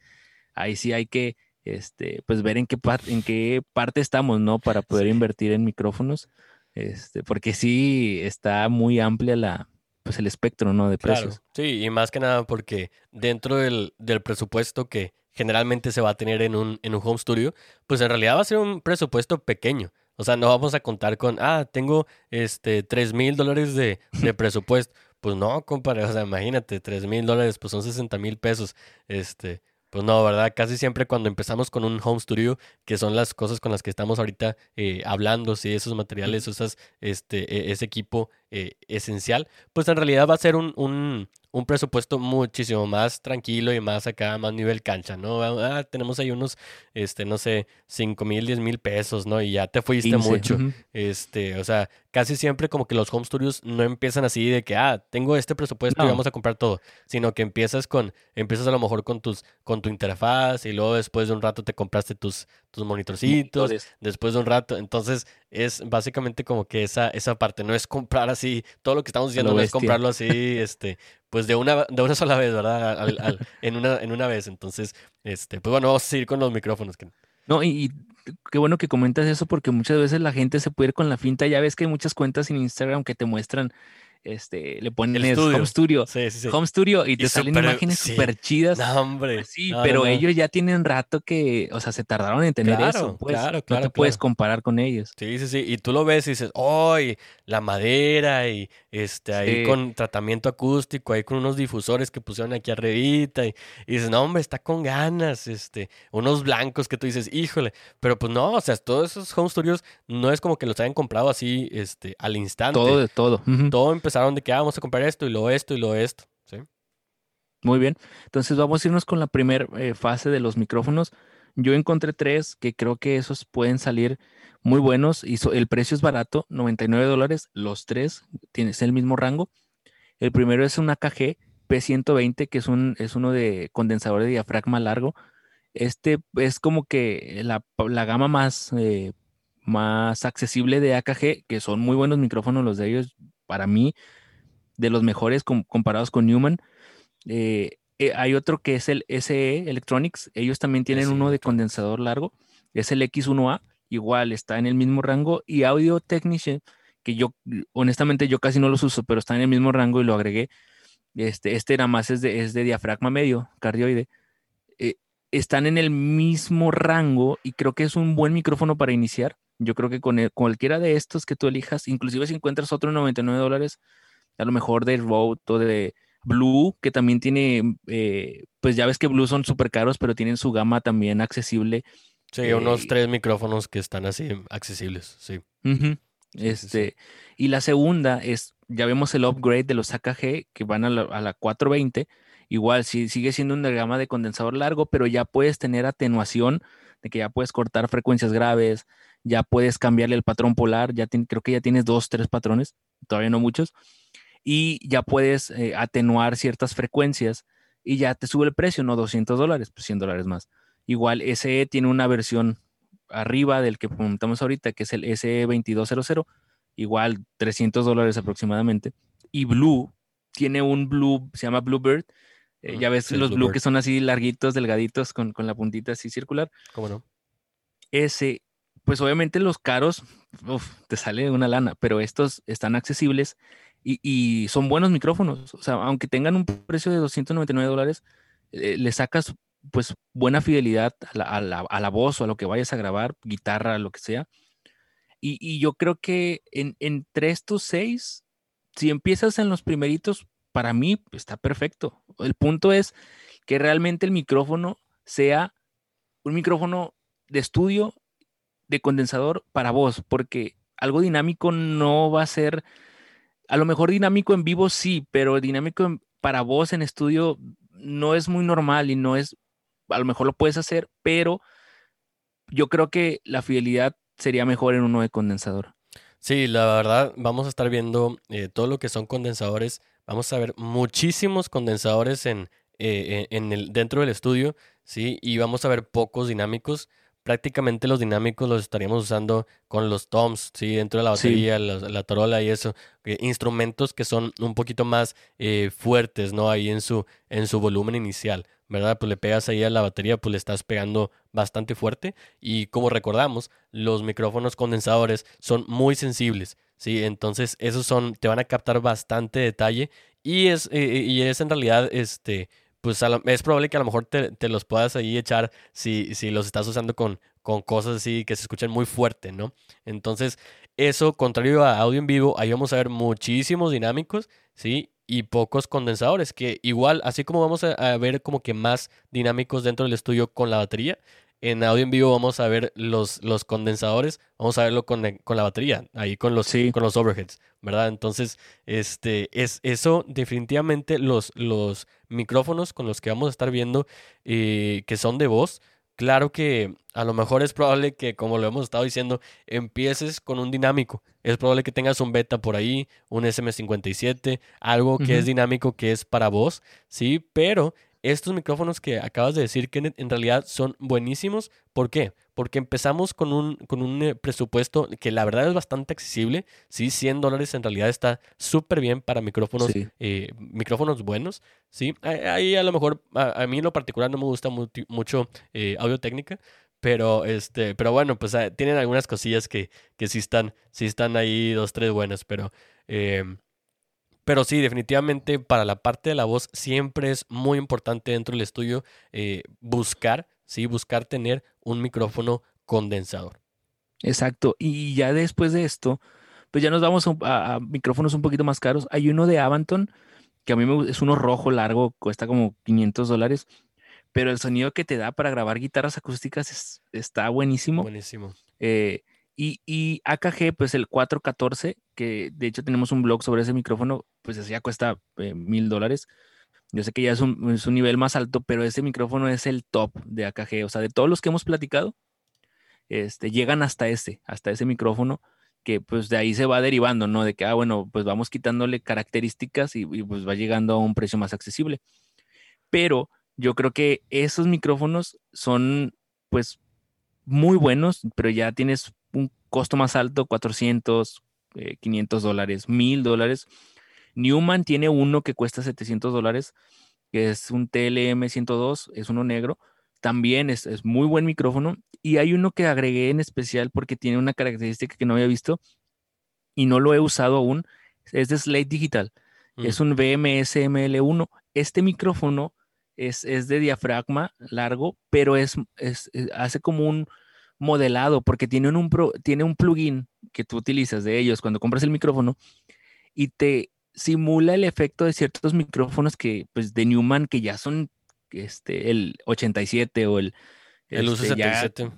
ahí sí hay que este, pues ver en qué, en qué parte estamos, ¿no? Para poder invertir en micrófonos. Este, porque sí está muy amplia la, pues el espectro, ¿no? De precios. Sí, y más que nada porque dentro del, del, presupuesto que generalmente se va a tener en un, en un home studio, pues en realidad va a ser un presupuesto pequeño. O sea, no vamos a contar con, ah, tengo este 3 mil dólares de, de presupuesto. Pues no, compadre, o sea, imagínate, 3 mil dólares, pues son 60 mil pesos. Este, pues no, ¿verdad? Casi siempre cuando empezamos con un home studio, que son las cosas con las que estamos ahorita eh, hablando, si esos materiales, usas este, e, ese equipo eh, esencial, pues en realidad va a ser un, un, un presupuesto muchísimo más tranquilo y más acá, más nivel cancha, ¿no? Ah, tenemos ahí unos, este, no sé, 5 mil, 10 mil pesos, ¿no? Y ya te fuiste mucho. Este, o sea, casi siempre como que los home studios no empiezan así de que, ah, tengo este presupuesto y vamos a comprar todo, sino que empiezas con, empiezas a lo mejor con tus, con tu interfaz y luego después de un rato te compraste tus, tus monitorcitos, después de un rato, entonces es básicamente como que esa, esa parte, no es comprar así, todo lo que estamos diciendo no es comprarlo así, este, pues de una, de una sola vez, ¿verdad? en, una, en una vez. Entonces, este, pues bueno, vamos a seguir con los micrófonos. No, y, qué bueno que comentas eso porque muchas veces la gente se puede ir con la finta. Ya ves que hay muchas cuentas en Instagram que te muestran este, le pones Home Studio. Home Studio y te salen imágenes súper chidas. No, hombre. Sí, pero ellos ya tienen rato que, o sea, se tardaron en tener eso. Pues, claro, claro. No te puedes comparar con ellos. Sí, sí, sí. Y tú lo ves y dices, ¡ay! la madera y este, ahí con tratamiento acústico, ahí con unos difusores que pusieron aquí arribita. Y, y dices, no, hombre, está con ganas. Este, unos blancos que tú dices, híjole. Pero pues no, o sea, todos esos home studios no es como que los hayan comprado así, este, al instante. Todo de todo. Todo empezó de que ah, vamos a comprar esto y lo esto y lo esto. ¿sí? Muy bien. Entonces vamos a irnos con la primera eh, fase de los micrófonos. Yo encontré tres que creo que esos pueden salir muy buenos y el precio es barato, 99 dólares. Los tres tienen el mismo rango. El primero es un AKG P120, que es, un, es uno de condensador de diafragma largo. Este es como que la, gama más, eh, más accesible de AKG, que son muy buenos micrófonos los de ellos para mí, de los mejores comparados con Newman. Eh, eh, hay otro que es el SE Electronics, ellos también tienen uno de condensador largo, es el X1A, igual está en el mismo rango, y Audio Technician, que yo, honestamente, yo casi no los uso, pero está en el mismo rango y lo agregué. Este, este nada más es de, es de diafragma medio, cardioide. Eh, están en el mismo rango y creo que es un buen micrófono para iniciar. Yo creo que con cualquiera de estos que tú elijas, inclusive si encuentras otro en 99 dólares, a lo mejor de Rode o de Blue, que también tiene, eh, pues ya ves que Blue son súper caros, pero tienen su gama también accesible. Sí, unos eh, tres micrófonos que están así accesibles, sí. este, Y la segunda es, ya vemos el upgrade de los AKG que van a la, a la 420. Igual, sí, sigue siendo una gama de condensador largo, pero ya puedes tener atenuación, de que ya puedes cortar frecuencias graves, ya puedes cambiarle el patrón polar, ya creo que ya tienes dos, tres patrones, todavía no muchos, y ya puedes eh, atenuar ciertas frecuencias y ya te sube el precio, no 200 dólares, pues 100 dólares más. Igual SE tiene una versión arriba del que comentamos ahorita, que es el SE2200, igual 300 dólares aproximadamente. Y Blue tiene un Blue, se llama Bluebird. Eh, ya ves los Blue que son así larguitos, delgaditos, con, con, la puntita así circular. ¿Cómo no? Ese, pues obviamente los caros, te sale una lana, pero estos están accesibles y, son buenos micrófonos. O sea, aunque tengan un precio de 299 dólares, eh, le sacas pues buena fidelidad a la, voz o a lo que vayas a grabar, guitarra, lo que sea. Y, yo creo que en, entre estos seis, si empiezas en los primeritos, para mí está perfecto. El punto es que realmente el micrófono sea un micrófono de estudio, de condensador para voz, porque algo dinámico no va a ser a lo mejor dinámico en vivo sí, pero dinámico para voz en estudio no es muy normal y no es, a lo mejor lo puedes hacer, pero yo creo que la fidelidad sería mejor en uno de condensador. Sí, la verdad, vamos a estar viendo eh, todo lo que son condensadores. Vamos a ver muchísimos condensadores en, eh, en el, dentro del estudio, ¿sí? Y vamos a ver pocos dinámicos prácticamente los dinámicos los estaríamos usando con los toms, ¿sí? Dentro de la batería, la, tarola y eso. instrumentos que son un poquito más eh, fuertes, ¿no? Ahí en su, en su volumen inicial, ¿verdad? Pues le pegas ahí a la batería, pues le estás pegando bastante fuerte. Y como recordamos, los micrófonos condensadores son muy sensibles, ¿sí? Entonces, esos son, te van a captar bastante detalle y es, eh, y es en realidad, este pues es probable que a lo mejor te, los puedas ahí echar si, si los estás usando con, con cosas así que se escuchen muy fuerte, ¿no? Entonces, eso, contrario a audio en vivo, ahí vamos a ver muchísimos dinámicos, ¿sí? Y pocos condensadores, que igual, así como vamos a, ver como que más dinámicos dentro del estudio con la batería, en audio en vivo vamos a ver los, los condensadores, vamos a verlo con, la batería, ahí con los, con los overheads, ¿verdad? Entonces, este, es eso definitivamente los, los micrófonos con los que vamos a estar viendo eh, que son de voz. Claro que a lo mejor es probable que, como lo hemos estado diciendo, empieces con un dinámico. Es probable que tengas un beta por ahí, un SM57, algo que es dinámico, que es para voz, ¿sí? Pero estos micrófonos que acabas de decir, que en realidad son buenísimos. ¿Por qué? Porque empezamos con un, con un eh, presupuesto que la verdad es bastante accesible. Sí, 100 dólares en realidad está súper bien para micrófonos, eh, micrófonos buenos. Sí, ahí a lo mejor, a, mí en lo particular no me gusta mucho eh, audio técnica. Pero, este, pero bueno, pues ah, tienen algunas cosillas que, que sí, están, sí están ahí dos, tres buenas. Pero pero sí, definitivamente para la parte de la voz siempre es muy importante dentro del estudio eh, buscar, sí, buscar tener un micrófono condensador. Exacto. Y ya después de esto, pues ya nos vamos a, micrófonos un poquito más caros. Hay uno de Avanton, que a mí me, es uno rojo largo, cuesta como 500 dólares, pero el sonido que te da para grabar guitarras acústicas está buenísimo. Buenísimo. Eh, y, AKG, pues el 414, que de hecho tenemos un blog sobre ese micrófono, pues ese ya cuesta eh, mil dólares. Yo sé que ya es un, es un, nivel más alto, pero ese micrófono es el top de AKG. O sea, de todos los que hemos platicado, este, llegan hasta ese, hasta ese micrófono, que pues de ahí se va derivando, ¿no? De que, ah, bueno, pues vamos quitándole características y, y pues va llegando a un precio más accesible. Pero yo creo que esos micrófonos son, pues, muy buenos, pero ya tienes costo más alto, 400, 500 eh, dólares, 1000 dólares. Newman tiene uno que cuesta 700 dólares, que es un TLM 102, es uno negro. También es, es, muy buen micrófono. Y hay uno que agregué en especial porque tiene una característica que no había visto. y no lo he usado aún. Es de Slate Digital. Es mm. un BMS-ML1. Este micrófono es, de diafragma largo, pero es, hace como un modelado porque tiene un, tiene un plugin que tú utilizas de ellos cuando compras el micrófono y te simula el efecto de ciertos micrófonos que, pues, de Newman que ya son este, el 87 o el... El U77.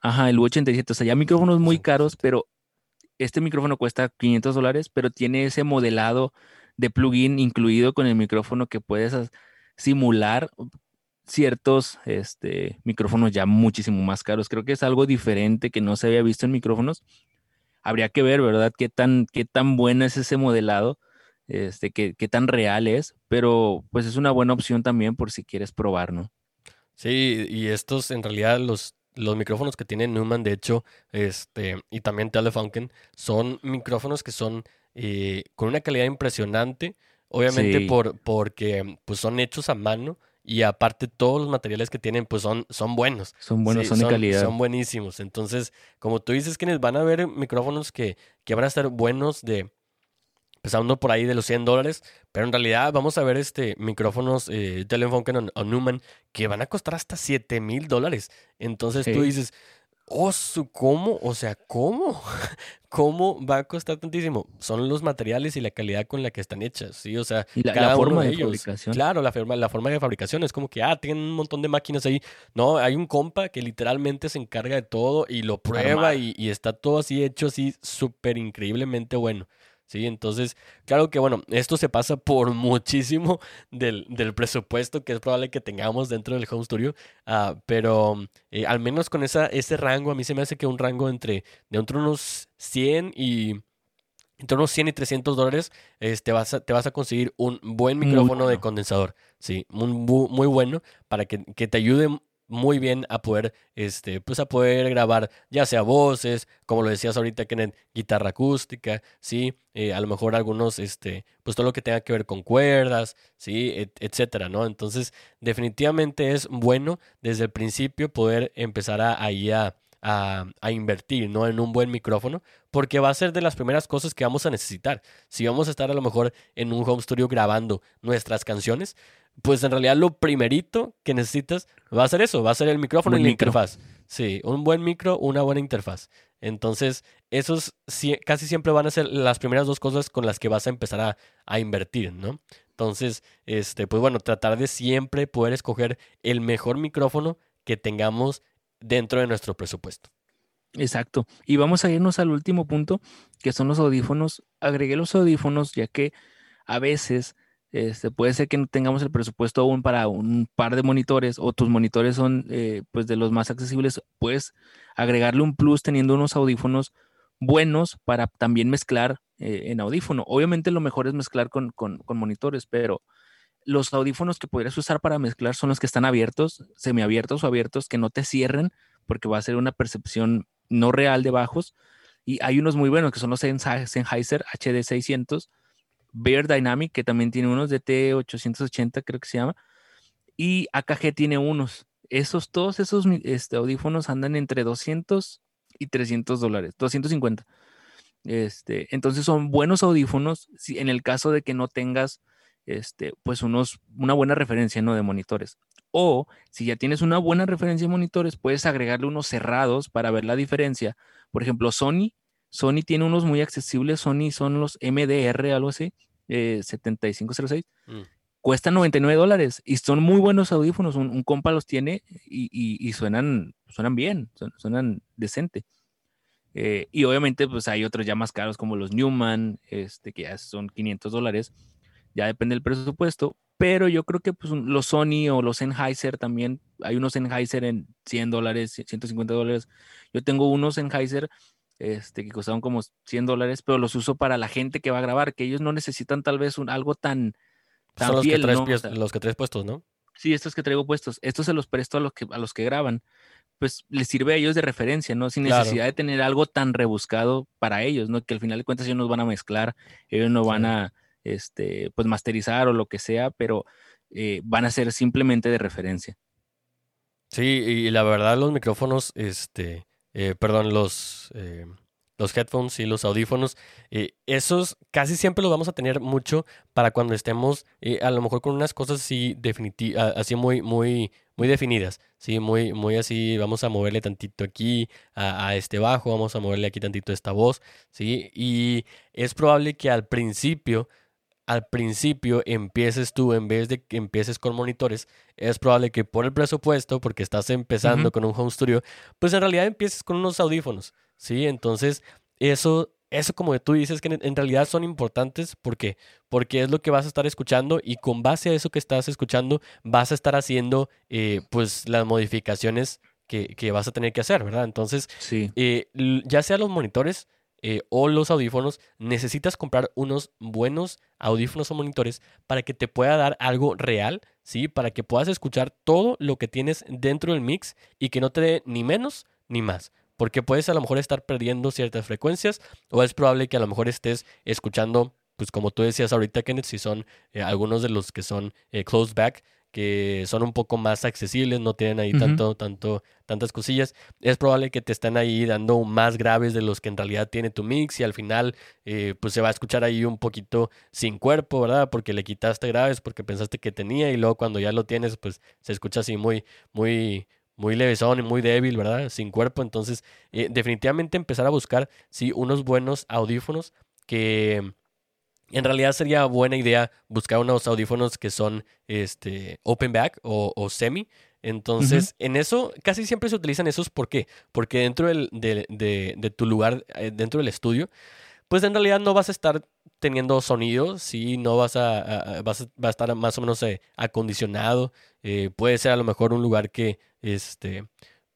ajá, el U87. O sea, ya micrófonos muy caros, pero este micrófono cuesta 500 dólares, pero tiene ese modelado de plugin incluido con el micrófono que puedes simular ciertos este, micrófonos ya muchísimo más caros. Creo que es algo diferente que no se había visto en micrófonos. Habría que ver, ¿verdad? Qué tan, qué tan bueno es ese modelado, este, qué, qué tan real es, pero pues es una buena opción también por si quieres probar, ¿no? Sí, y estos en realidad los, los micrófonos que tiene Newman, de hecho, este, y también Telefunken, son micrófonos que son eh, con una calidad impresionante, obviamente por, porque pues, son hechos a mano y aparte todos los materiales que tienen pues son, son buenos. Son buenos, son de calidad. Son buenísimos. Entonces, como tú dices, que van a haber micrófonos que, que van a estar buenos de, empezando por ahí de los 100 dólares, pero en realidad vamos a ver este micrófonos eh, Telefunken o, Newman que van a costar hasta 7 mil dólares. Entonces tú dices, Oh, ¿cómo? O sea, ¿cómo? ¿Cómo va a costar tantísimo? Son los materiales y la calidad con la que están hechas, ¿sí? O sea, la, cada forma de, fabricación. Claro, la forma, la forma de fabricación es como que, ah, tienen un montón de máquinas ahí. No, hay un compa que literalmente se encarga de todo y lo prueba y, y, está todo así hecho así súper increíblemente bueno. ¿Sí? Entonces, claro que bueno, esto se pasa por muchísimo del, presupuesto que es probable que tengamos dentro del Home Studio, ah, pero eh, al menos con esa, ese rango, a mí se me hace que un rango entre, de entre unos 100 y... Entre unos 100 y 300 dólares este, vas te vas a conseguir un buen micrófono de condensador. Sí, muy bueno para que, que te ayude muy bien a poder, este, pues a poder grabar ya sea voces, como lo decías ahorita, Kenneth, guitarra acústica, sí, eh, a lo mejor algunos, este, pues todo lo que tenga que ver con cuerdas, sí, etcétera, ¿no? Entonces, definitivamente es bueno desde el principio poder empezar a, ahí a, a, a, invertir, ¿no? En un buen micrófono, porque va a ser de las primeras cosas que vamos a necesitar. Si vamos a estar a lo mejor en un home studio grabando nuestras canciones, pues en realidad lo primerito que necesitas va a ser eso, va a ser el micrófono y la interfaz. Sí, un buen micro, una buena interfaz. Entonces, esos casi siempre van a ser las primeras dos cosas con las que vas a empezar a, a, invertir, ¿no? Entonces, este, pues bueno, tratar de siempre poder escoger el mejor micrófono que tengamos dentro de nuestro presupuesto. Exacto. Y vamos a irnos al último punto, que son los audífonos. Agregué los audífonos ya que a veces este, puede ser que no tengamos el presupuesto aún para un par de monitores o tus monitores son eh, pues de los más accesibles, puedes agregarle un plus teniendo unos audífonos buenos para también mezclar eh, en audífono. Obviamente lo mejor es mezclar con, monitores, pero los audífonos que podrías usar para mezclar son los que están abiertos, semiabiertos o abiertos, que no te cierren porque va a ser una percepción no real de bajos. Y hay unos muy buenos que son los Sennheiser HD600 Bear Dynamic, que también tiene unos de T880, creo que se llama, y AKG tiene unos. Esos, todos esos este, audífonos andan entre 200 y 300 dólares, 250. Este, entonces son buenos audífonos si, en el caso de que no tengas este, pues unos, una buena referencia ¿no? de monitores. O si ya tienes una buena referencia de monitores, puedes agregarle unos cerrados para ver la diferencia. Por ejemplo, Sony, Sony tiene unos muy accesibles, Sony son los MDR, algo así, 7506. Eh, mm. Cuestan 99 dólares y son muy buenos audífonos. Un, compa los tiene y, suenan, suenan bien, suenan decente. Eh, y obviamente, pues hay otros ya más caros como los Newman, este, que ya son 500 dólares. Ya depende del presupuesto. Pero yo creo que pues, los Sony o los Sennheiser también, hay unos Sennheiser en 100 dólares, 150 dólares. Yo tengo unos Sennheiser este, que costaron como 100 dólares, pero los uso para la gente que va a grabar, que ellos no necesitan tal vez un, algo tan, tan Son los, que traes, los que traes puestos, ¿no? Sí, estos que traigo puestos. Estos se los presto a los que, a los que graban. Pues les sirve a ellos de referencia, ¿no? Sin necesidad de tener algo tan rebuscado para ellos, ¿no? Que al final de cuentas ellos no van a mezclar, ellos no van a, este, pues masterizar o lo que sea, pero eh, van a ser simplemente de referencia. Sí, y la verdad los micrófonos, este, eh, perdón, los, eh, los headphones y los audífonos, eh, esos casi siempre los vamos a tener mucho para cuando estemos a lo mejor con unas cosas así, así muy, muy, muy definidas, ¿sí? Muy, muy así, vamos a moverle tantito aquí a, a, este bajo, vamos a moverle aquí tantito esta voz, ¿sí? Y es probable que al principio al principio empieces tú, en vez de que empieces con monitores, es probable que por el presupuesto, porque estás empezando con un home studio, pues en realidad empieces con unos audífonos, ¿sí? Entonces, eso, eso como tú dices, que en realidad son importantes, ¿por qué? Porque es lo que vas a estar escuchando y con base a eso que estás escuchando, vas a estar haciendo, eh, pues, las modificaciones que, que, vas a tener que hacer, ¿verdad? Entonces, sí. Eh, ya sea los monitores, eh, o los audífonos, necesitas comprar unos buenos audífonos o monitores para que te pueda dar algo real, ¿sí? Para que puedas escuchar todo lo que tienes dentro del mix y que no te dé ni menos ni más. Porque puedes a lo mejor estar perdiendo ciertas frecuencias o es probable que a lo mejor estés escuchando, pues como tú decías ahorita, Kenneth, si son eh, algunos de los que son eh, closed back, que son un poco más accesibles, no tienen ahí tanto, tanto, tantas cosillas, es probable que te estén ahí dando más graves de los que en realidad tiene tu mix y al final eh, pues se va a escuchar ahí un poquito sin cuerpo, ¿verdad? Porque le quitaste graves porque pensaste que tenía y luego cuando ya lo tienes pues se escucha así muy, muy, muy levesón y muy débil, ¿verdad? Sin cuerpo. Entonces, eh, definitivamente empezar a buscar, sí, unos buenos audífonos que en realidad sería buena idea buscar unos audífonos que son este, open back o, semi. Entonces, en eso casi siempre se utilizan esos. ¿Por qué? Porque dentro del, de, de, tu lugar, eh, dentro del estudio, pues en realidad no vas a estar teniendo sonido, sí, no vas a, vas a, estar más o menos eh, acondicionado. Eh, puede ser a lo mejor un lugar que, este,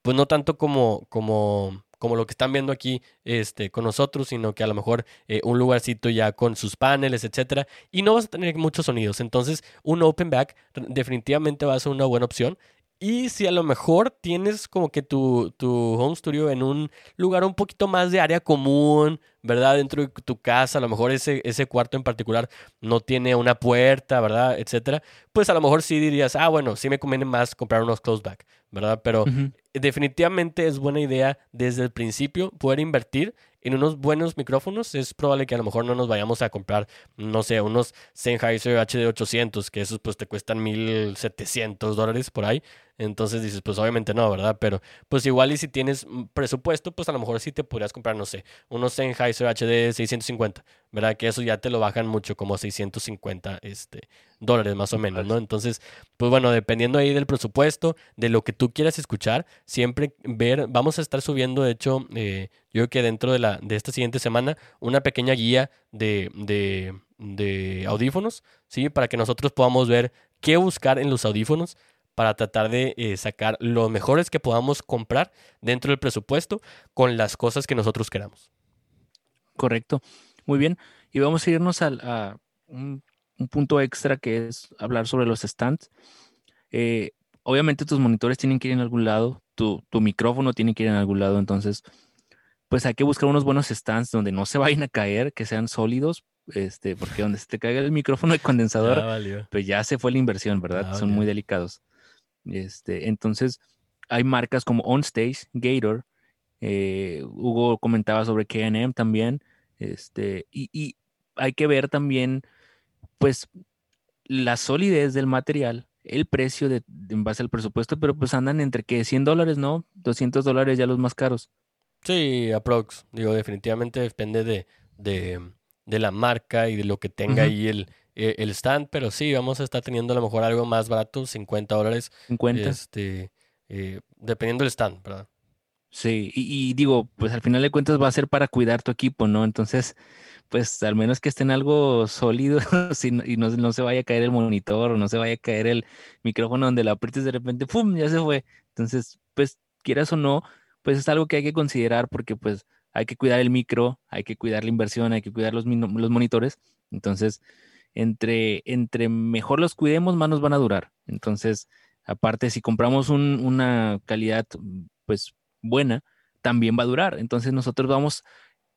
pues no tanto como, como como lo que están viendo aquí este, con nosotros, sino que a lo mejor eh, un lugarcito ya con sus paneles, etcétera, y no vas a tener muchos sonidos. Entonces, un open back definitivamente va a ser una buena opción. Y si a lo mejor tienes como que tu, tu home studio en un lugar un poquito más de área común, ¿verdad? Dentro de tu casa, a lo mejor ese, ese cuarto en particular no tiene una puerta, ¿verdad? Etcétera. Pues a lo mejor sí dirías, ah, bueno, sí me conviene más comprar unos close back, ¿verdad? Pero definitivamente es buena idea desde el principio poder invertir en unos buenos micrófonos. Es probable que a lo mejor no nos vayamos a comprar, no sé, unos Sennheiser HD800, que esos pues te cuestan 1700 dólares por ahí. Entonces dices, pues obviamente no, ¿verdad? Pero pues igual y si tienes presupuesto, pues a lo mejor sí te podrías comprar, no sé, unos Sennheiser HD 650, ¿verdad? Que eso ya te lo bajan mucho, como 650 este, dólares más o menos, ¿no? Entonces, pues bueno, dependiendo ahí del presupuesto, de lo que tú quieras escuchar, siempre ver, vamos a estar subiendo, de hecho, eh, yo creo que dentro de, la, de esta siguiente semana, una pequeña guía de, de, de audífonos, ¿sí? Para que nosotros podamos ver qué buscar en los audífonos para tratar de eh, sacar los mejores que podamos comprar dentro del presupuesto con las cosas que nosotros queramos. Correcto. Muy bien. Y vamos a irnos a un un punto extra que es hablar sobre los stands. Eh, obviamente tus monitores tienen que ir en algún lado, tu, micrófono tiene que ir en algún lado, entonces pues hay que buscar unos buenos stands donde no se vayan a caer, que sean sólidos, este, porque donde se te caiga el micrófono de condensador, pues ya se fue la inversión, ¿verdad? Son muy delicados. Este, entonces, hay marcas como OnStage, Gator, eh, Hugo comentaba sobre KM también, este, y, y, hay que ver también pues la solidez del material, el precio de, en base al presupuesto, pero pues andan entre que 100 dólares, ¿no? 200 dólares ya los más caros. Sí, aprox. Digo, definitivamente depende de, de, la marca y de lo que tenga ahí el, e, el, stand, pero sí, vamos a estar teniendo a lo mejor algo más barato, 50 dólares. 50. Este, eh, dependiendo del stand, ¿verdad? Sí, y, y, digo, pues al final de cuentas va a ser para cuidar tu equipo, ¿no? Entonces, pues al menos que esté en algo sólido y no, se vaya a caer el monitor o no se vaya a caer el micrófono donde lo aprietes de repente, ¡pum! ya se fue. Entonces, pues quieras o no, pues es algo que hay que considerar porque pues hay que cuidar el micro, hay que cuidar la inversión, hay que cuidar los, los monitores. Entonces, entre, entre mejor los cuidemos, más nos van a durar. Entonces, aparte, si compramos una calidad pues buena, también va a durar. Entonces nosotros vamos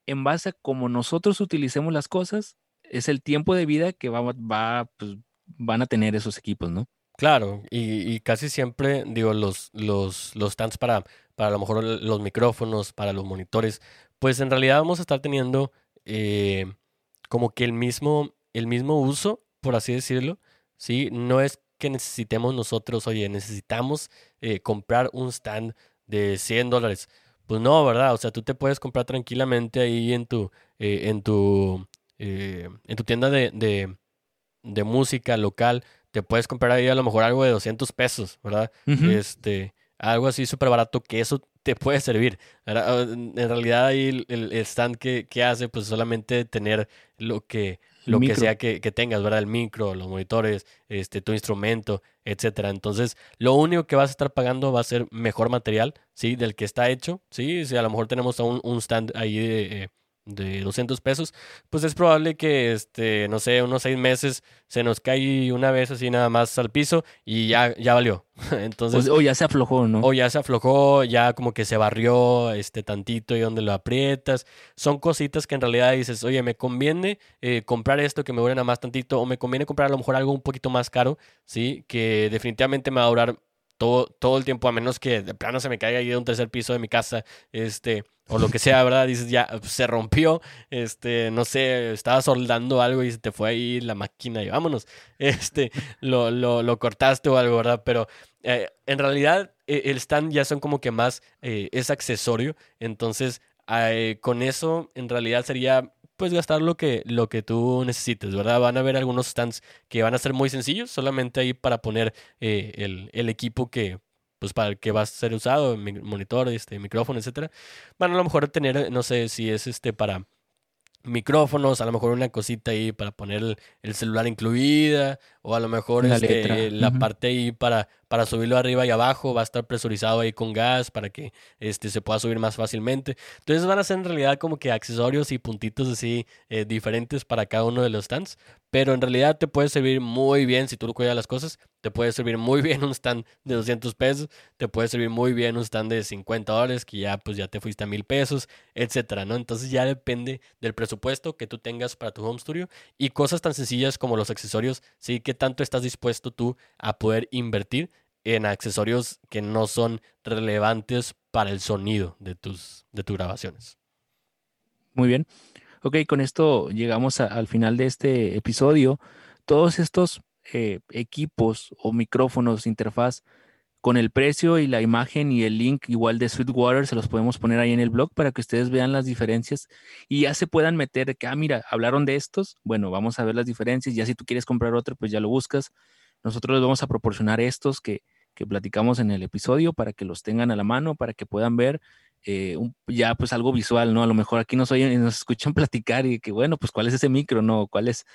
en base a cómo nosotros utilicemos las cosas, es el tiempo de vida que va, pues, van a tener esos equipos, ¿no? Claro, y, casi siempre, digo, los, los, los stands para, para a lo mejor los micrófonos, para los monitores, pues en realidad vamos a estar teniendo eh, como que el mismo, el mismo uso, por así decirlo, ¿sí? No es que necesitemos nosotros, oye, necesitamos eh, comprar un stand de 100 dólares. Pues no, ¿verdad? O sea, tú te puedes comprar tranquilamente ahí en tu, eh, en tu, en tu tienda de, de, de música local, te puedes comprar ahí a lo mejor algo de 200 pesos, ¿verdad? Este, algo así súper barato que eso te puede servir. En realidad ahí el, stand que, hace pues solamente tener lo que lo que sea que, tengas, ¿verdad? El micro, los monitores, este, tu instrumento, etcétera. Entonces, lo único que vas a estar pagando va a ser mejor material, ¿sí? Del que está hecho, ¿sí? Si a lo mejor tenemos un, un stand ahí de, de 200 pesos, pues es probable que, este, no sé, unos seis meses se nos cae una vez así nada más al piso y ya, ya valió. Entonces, o, ya se aflojó, ¿no? O ya se aflojó, ya como que se barrió este tantito y donde lo aprietas. Son cositas que en realidad dices, oye, me conviene eh, comprar esto que me dure nada más tantito o me conviene comprar a lo mejor algo un poquito más caro, ¿sí? Que definitivamente me va a durar todo, todo el tiempo, a menos que de plano se me caiga ahí de un tercer piso de mi casa, este, o lo que sea, ¿verdad? Dices, ya se rompió, este, no sé, estaba soldando algo y se te fue ahí la máquina y vámonos, este, lo, lo, lo cortaste o algo, ¿verdad? Pero eh, en realidad e, el stand ya son como que más, eh, es accesorio, entonces eh, con eso en realidad sería pues gastar lo que, lo que tú necesites, ¿verdad? Van a haber algunos stands que van a ser muy sencillos, solamente ahí para poner el, el equipo que pues para el que va a ser usado, monitor, este, micrófono, etcétera. Van a lo mejor tener, no sé si es este para micrófonos, a lo mejor una cosita ahí para poner el, celular incluida, o a lo mejor la, este, la parte ahí para, para subirlo arriba y abajo va a estar presurizado ahí con gas para que este, se pueda subir más fácilmente. Entonces van a ser en realidad como que accesorios y puntitos así eh, diferentes para cada uno de los stands, pero en realidad te puede servir muy bien si tú lo cuidas las cosas, te puede servir muy bien un stand de 200 pesos, te puede servir muy bien un stand de 50 dólares que ya pues ya te fuiste a mil pesos, etcétera, ¿no? Entonces ya depende del presupuesto que tú tengas para tu home studio y cosas tan sencillas como los accesorios, sí, que tanto estás dispuesto tú a poder invertir en accesorios que no son relevantes para el sonido de tus, de tus grabaciones. Muy bien. Ok, con esto llegamos al final de este episodio. Todos estos eh, equipos o micrófonos, interfaz, con el precio y la imagen y el link igual de Sweetwater, se los podemos poner ahí en el blog para que ustedes vean las diferencias y ya se puedan meter que, ah, mira, hablaron de estos, bueno, vamos a ver las diferencias, ya si tú quieres comprar otro, pues ya lo buscas. Nosotros les vamos a proporcionar estos que, que platicamos en el episodio para que los tengan a la mano, para que puedan ver eh, ya pues algo visual, ¿no? A lo mejor aquí nos oyen, nos escuchan platicar y que bueno, pues cuál es ese micro, ¿no? ¿Cuál es,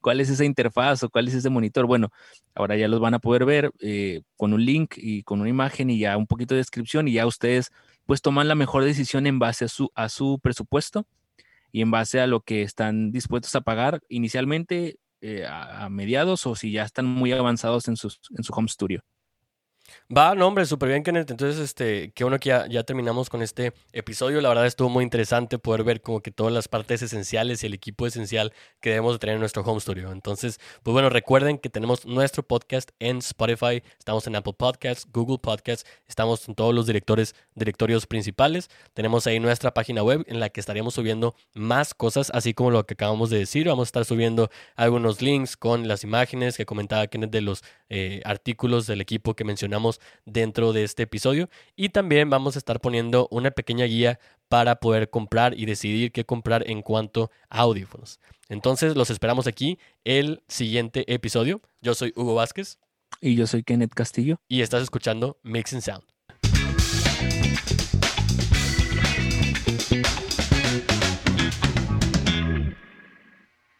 cuál es esa interfaz o cuál es ese monitor? Bueno, ahora ya los van a poder ver eh, con un link y con una imagen y ya un poquito de descripción y ya ustedes pues toman la mejor decisión en base a su, a su presupuesto y en base a lo que están dispuestos a pagar inicialmente eh, a, mediados o si ya están muy avanzados en, sus, en su home studio. Va, no, hombre, súper bien, Kenneth. Entonces, este, qué bueno que ya, terminamos con este episodio. La verdad estuvo muy interesante poder ver como que todas las partes esenciales y el equipo esencial que debemos de tener en nuestro home studio. Entonces, pues bueno, recuerden que tenemos nuestro podcast en Spotify, estamos en Apple Podcasts, Google Podcasts, estamos en todos los directores, directorios principales. Tenemos ahí nuestra página web en la que estaríamos subiendo más cosas, así como lo que acabamos de decir. Vamos a estar subiendo algunos links con las imágenes que comentaba Kenneth de los eh, artículos del equipo que mencionamos dentro de este episodio. Y también vamos a estar poniendo una pequeña guía para poder comprar y decidir qué comprar en cuanto a audífonos. Entonces los esperamos aquí el siguiente episodio. Yo soy Hugo Vázquez. Y yo soy Kenneth Castillo. Y estás escuchando Mix Sound.